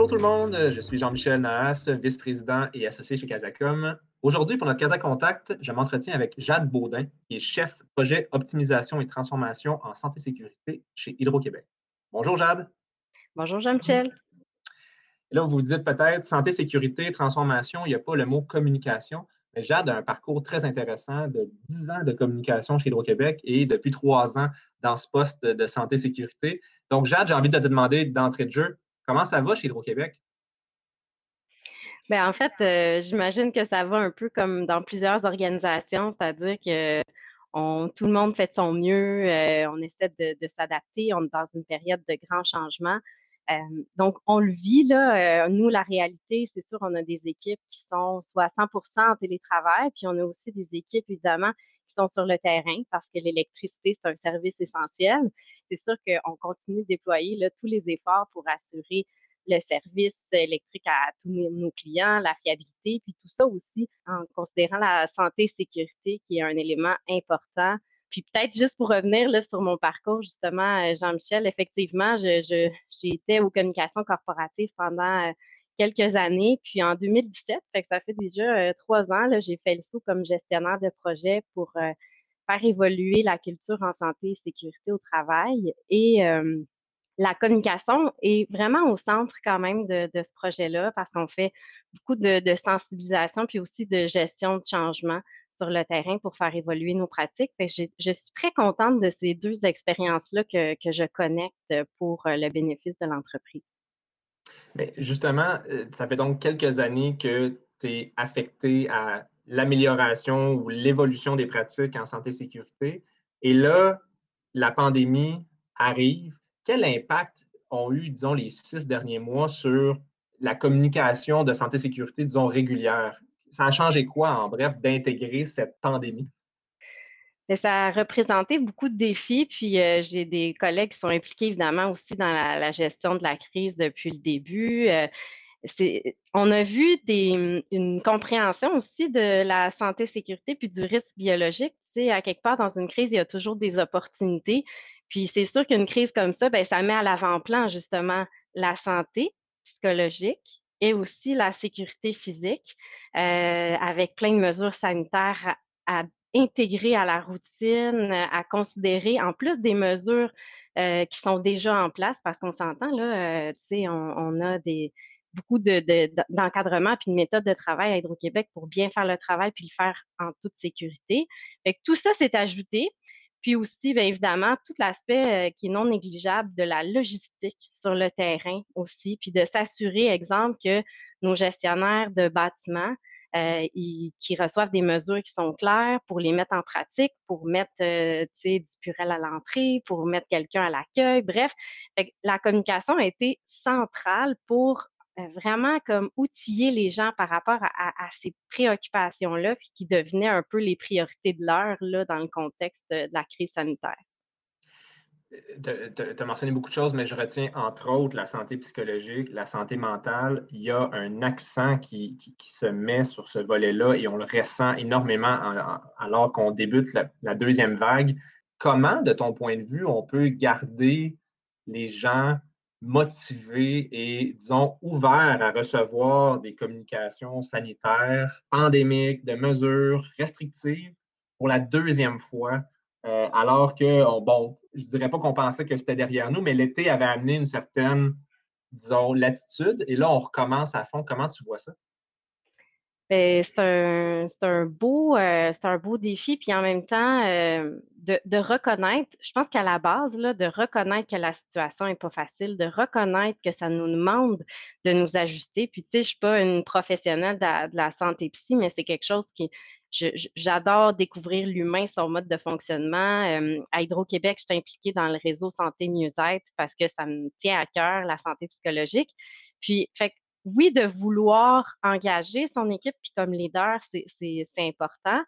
Bonjour tout le monde, je suis Jean-Michel Nahas, vice-président et associé chez Casacom. Aujourd'hui, pour notre Casa Contact, je m'entretiens avec Jade Baudin, qui est chef projet optimisation et transformation en santé sécurité chez Hydro-Québec. Bonjour Jade. Bonjour Jean-Michel. Là, vous vous dites peut-être santé, sécurité, transformation, il n'y a pas le mot communication. Mais Jade a un parcours très intéressant de 10 ans de communication chez Hydro-Québec et depuis trois ans dans ce poste de santé sécurité. Donc, Jade, j'ai envie de te demander d'entrée de jeu, comment ça va chez Hydro-Québec? Bien, en fait, euh, j'imagine que ça va un peu comme dans plusieurs organisations, c'est-à-dire que tout le monde fait de son mieux, euh, on essaie de, de s'adapter, on est dans une période de grands changements. Donc, on le vit, là. Nous, la réalité, c'est sûr, on a des équipes qui sont soit 100% en télétravail, puis on a aussi des équipes, évidemment, qui sont sur le terrain parce que l'électricité, c'est un service essentiel. C'est sûr qu'on continue de déployer tous les efforts pour assurer le service électrique à tous nos clients, la fiabilité, puis tout ça aussi en considérant la santé et sécurité qui est un élément important puis peut-être juste pour revenir là, sur mon parcours, justement, euh, Jean-Michel, effectivement, je, je, aux communications corporatives pendant euh, quelques années. Puis en 2017, fait que ça fait déjà euh, trois ans, j'ai fait le saut comme gestionnaire de projet pour faire évoluer la culture en santé et sécurité au travail. Et la communication est vraiment au centre quand même de, de ce projet-là parce qu'on fait beaucoup de, de sensibilisation puis aussi de gestion de changement sur le terrain pour faire évoluer nos pratiques. je, suis très contente de ces deux expériences-là que, je connecte pour euh, le bénéfice de l'entreprise. Mais justement, euh, ça fait donc quelques années que tu es affecté à l'amélioration ou l'évolution des pratiques en santé et sécurité. Et là, la pandémie arrive. Quel impact ont eu, disons, les six derniers mois sur la communication de santé et sécurité, disons, régulière? Ça a changé quoi, en bref, d'intégrer cette pandémie? Ça a représenté beaucoup de défis, puis euh, j'ai des collègues qui sont impliqués évidemment aussi dans la, gestion de la crise depuis le début. Euh, on a vu une compréhension aussi de la santé, sécurité, puis du risque biologique. Tu sais, à quelque part, dans une crise, il y a toujours des opportunités. Puis c'est sûr qu'une crise comme ça, ben, ça met à l'avant-plan justement la santé psychologique, et aussi la sécurité physique euh, avec plein de mesures sanitaires à, intégrer à la routine, à considérer en plus des mesures euh, qui sont déjà en place parce qu'on s'entend là, euh, tu sais, on, on, a des beaucoup d'encadrement de, puis de méthodes de travail à Hydro-Québec pour bien faire le travail puis le faire en toute sécurité. Fait que tout ça s'est ajouté. Puis aussi, bien évidemment, tout l'aspect euh, qui est non négligeable de la logistique sur le terrain aussi, puis de s'assurer, exemple, que nos gestionnaires de bâtiments euh, qui reçoivent des mesures qui sont claires pour les mettre en pratique, pour mettre euh, du purel à l'entrée, pour mettre quelqu'un à l'accueil. Bref, la communication a été centrale pour vraiment comme outiller les gens par rapport à, ces préoccupations-là, puis qui devenaient un peu les priorités de l'heure dans le contexte de, la crise sanitaire. Euh, tu as mentionné beaucoup de choses, mais je retiens entre autres la santé psychologique, la santé mentale. Il y a un accent qui, se met sur ce volet-là et on le ressent énormément alors qu'on débute la, deuxième vague. Comment, de ton point de vue, on peut garder les gens motivés et, disons, ouverts à recevoir des communications sanitaires pandémiques, de mesures restrictives pour la deuxième fois, euh, alors que, bon, je dirais pas qu'on pensait que c'était derrière nous, mais l'été avait amené une certaine, disons, latitude, et là, on recommence à fond. Comment tu vois ça? Ben, c'est un, un, beau, euh, un beau défi, puis en même temps, euh, de, reconnaître, je pense qu'à la base, là, de reconnaître que la situation est pas facile, de reconnaître que ça nous demande de nous ajuster. Puis, tu sais, je suis pas une professionnelle de la, santé psy, mais c'est quelque chose qui, j'adore découvrir l'humain, son mode de fonctionnement. Euh, à Hydro-Québec, je suis impliquée dans le réseau santé mieux-être parce que ça me tient à cœur, la santé psychologique. Puis, fait oui, de vouloir engager son équipe, puis comme leader, c'est important,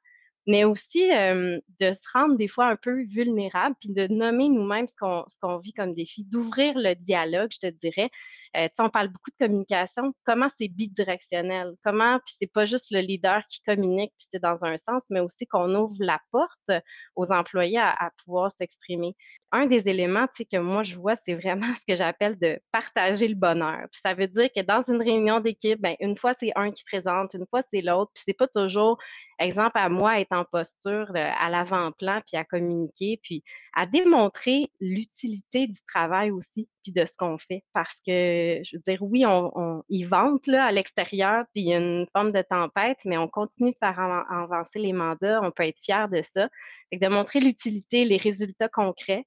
mais aussi de se rendre des fois un peu vulnérable, puis de nommer nous-mêmes ce qu'on vit comme défi, d'ouvrir le dialogue, je te dirais. Euh, on parle beaucoup de communication. Comment c'est bidirectionnel? Comment, puis c'est pas juste le leader qui communique, puis c'est dans un sens, mais aussi qu'on ouvre la porte aux employés à, pouvoir s'exprimer. Un des éléments que moi je vois, c'est vraiment ce que j'appelle de partager le bonheur. Ça veut dire que dans une réunion d'équipe, ben, une fois c'est un qui présente, une fois c'est l'autre, puis c'est pas toujours exemple, à moi, être en posture euh, à l'avant-plan, puis à communiquer, puis à démontrer l'utilité du travail aussi, puis de ce qu'on fait. Parce que, je veux dire, oui, on, y vente là, à l'extérieur, puis il y a une forme de tempête, mais on continue de faire avancer les mandats, on peut être fier de ça. Fait de montrer l'utilité, les résultats concrets.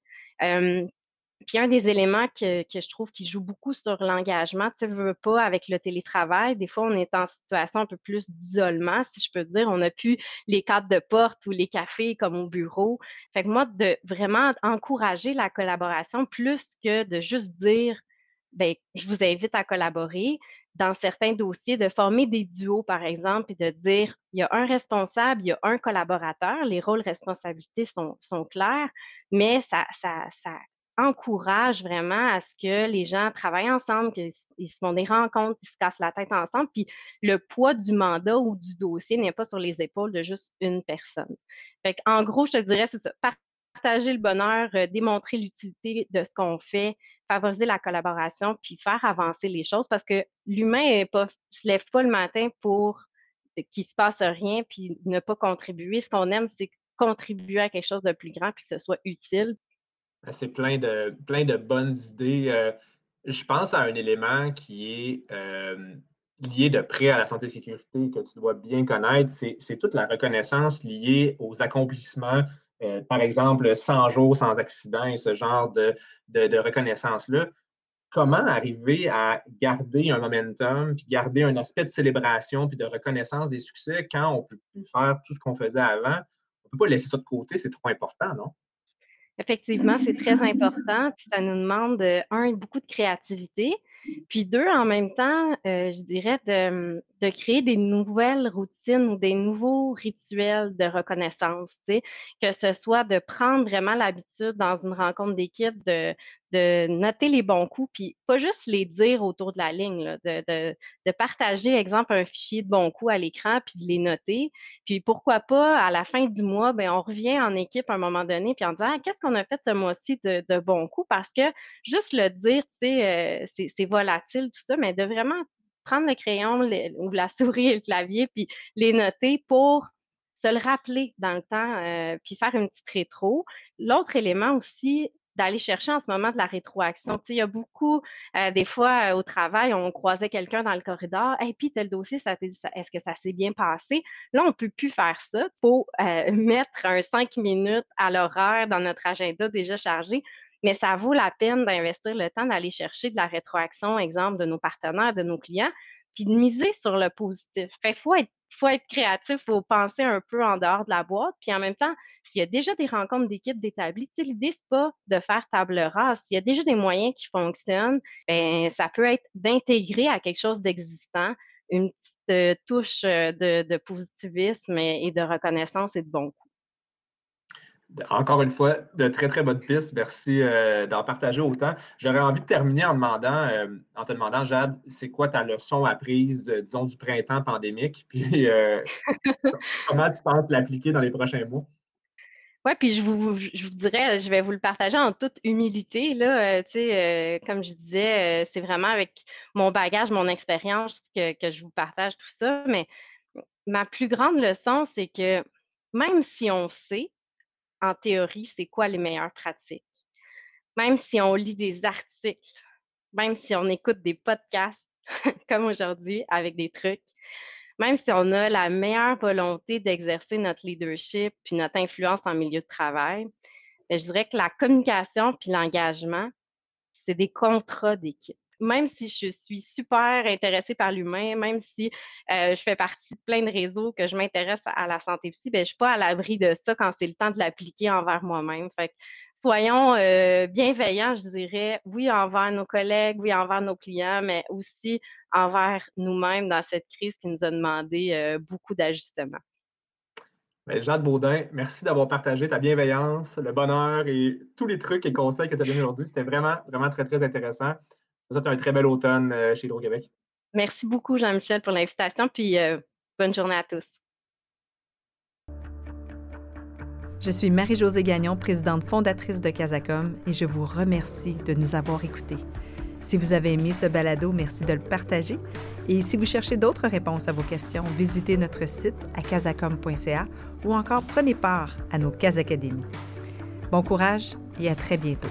Puis un des éléments que, que, je trouve qui joue beaucoup sur l'engagement, tu veux pas avec le télétravail, des fois on est en situation un peu plus d'isolement, si je peux dire, on n'a plus les cadres de porte ou les cafés comme au bureau. Fait que moi, de vraiment encourager la collaboration plus que de juste dire, ben, je vous invite à collaborer dans certains dossiers, de former des duos, par exemple, et de dire, il y a un responsable, il y a un collaborateur, les rôles responsabilités sont, clairs, mais ça encourage vraiment à ce que les gens travaillent ensemble, qu'ils se font des rencontres, qu'ils se cassent la tête ensemble, puis le poids du mandat ou du dossier n'est pas sur les épaules de juste une personne. Fait en gros, je te dirais, c'est ça, partager le bonheur, euh, démontrer l'utilité de ce qu'on fait, favoriser la collaboration, puis faire avancer les choses parce que l'humain ne se lève pas le matin pour qu'il se passe rien puis ne pas contribuer. Ce qu'on aime, c'est contribuer à quelque chose de plus grand puis que ce soit utile ben, c'est plein de, plein de bonnes idées. Euh, je pense à un élément qui est euh, lié de près à la santé et sécurité que tu dois bien connaître. C'est toute la reconnaissance liée aux accomplissements, euh, par exemple 100 jours sans accident et ce genre de, reconnaissance-là. Comment arriver à garder un momentum, puis garder un aspect de célébration, puis de reconnaissance des succès quand on ne peut plus faire tout ce qu'on faisait avant? On ne peut pas laisser ça de côté, c'est trop important, non? Effectivement, c'est très important. Puis ça nous demande, euh, un, beaucoup de créativité. Puis deux, en même temps, euh, je dirais de, de, créer des nouvelles routines ou des nouveaux rituels de reconnaissance, que ce soit de prendre vraiment l'habitude dans une rencontre d'équipe de, de noter les bons coups, puis pas juste les dire autour de la ligne, de, de, partager, exemple, un fichier de bons coups à l'écran, puis de les noter. Puis pourquoi pas, à la fin du mois, ben on revient en équipe à un moment donné, puis en disant ah, qu'est-ce qu'on a fait ce mois-ci de, de bons coups, parce que juste le dire, euh, c'est volatile, tout ça, mais de vraiment prendre le crayon ou la souris et le clavier, puis les noter pour se le rappeler dans le temps, euh, puis faire une petite rétro. L'autre élément aussi, d'aller chercher en ce moment de la rétroaction. Il y a beaucoup, euh, des fois, euh, au travail, on croisait quelqu'un dans le corridor, et puis tel dossier, ça, est-ce que ça s'est bien passé? Là, on ne peut plus faire ça. Il faut mettre un cinq minutes à l'horaire dans notre agenda déjà chargé mais ça vaut la peine d'investir le temps d'aller chercher de la rétroaction, exemple, de nos partenaires, de nos clients, puis de miser sur le positif. Fait faut être faut être créatif, il faut penser un peu en dehors de la boîte. Puis en même temps, s'il y a déjà des rencontres d'équipe d'établis, l'idée, c'est pas de faire table rase. S'il y a déjà des moyens qui fonctionnent, ben, ça peut être d'intégrer à quelque chose d'existant une petite euh, touche euh, de, positivisme et de reconnaissance et de bon coup. Encore une fois, de très, très bonnes pistes. Merci euh, d'en partager autant. J'aurais envie de terminer en, demandant, euh, en te demandant, Jade, c'est quoi ta leçon apprise, euh, disons, du printemps pandémique? Puis comment tu penses l'appliquer dans les prochains mois? Oui, puis je vous, vous dirais, je vais vous le partager en toute humilité. Comme je disais, c'est vraiment avec mon bagage, mon expérience que je vous partage tout ça. Mais ma plus grande leçon, c'est que même si on sait, en théorie, c'est quoi les meilleures pratiques? Même si on lit des articles, même si on écoute des podcasts, comme aujourd'hui, avec des trucs, même si on a la meilleure volonté d'exercer notre leadership puis notre influence en milieu de travail, ben, je dirais que la communication puis l'engagement, c'est des contrats d'équipe même si je suis super intéressée par l'humain, même si je fais partie de plein de réseaux que je m'intéresse à la santé psy, ben, je ne suis pas à l'abri de ça quand c'est le temps de l'appliquer envers moi-même. Fait soyons euh, bienveillants, je dirais, oui, envers nos collègues, oui, envers nos clients, mais aussi envers nous-mêmes dans cette crise qui nous a demandé beaucoup d'ajustements. Ben, Jade Baudin, merci d'avoir partagé ta bienveillance, le bonheur et tous les trucs et conseils que tu as donnés aujourd'hui. C'était vraiment, vraiment très, très intéressant. Vous êtes un très bel automne euh, chez Hydro-Québec. Merci beaucoup, Jean-Michel, pour l'invitation, puis euh, bonne journée à tous. Je suis Marie-Josée Gagnon, présidente fondatrice de Casacom, et je vous remercie de nous avoir écoutés. Si vous avez aimé ce balado, merci de le partager. Et si vous cherchez d'autres réponses à vos questions, visitez notre site à casacom.ca ou encore prenez part à nos Casacadémies. Bon courage et à très bientôt.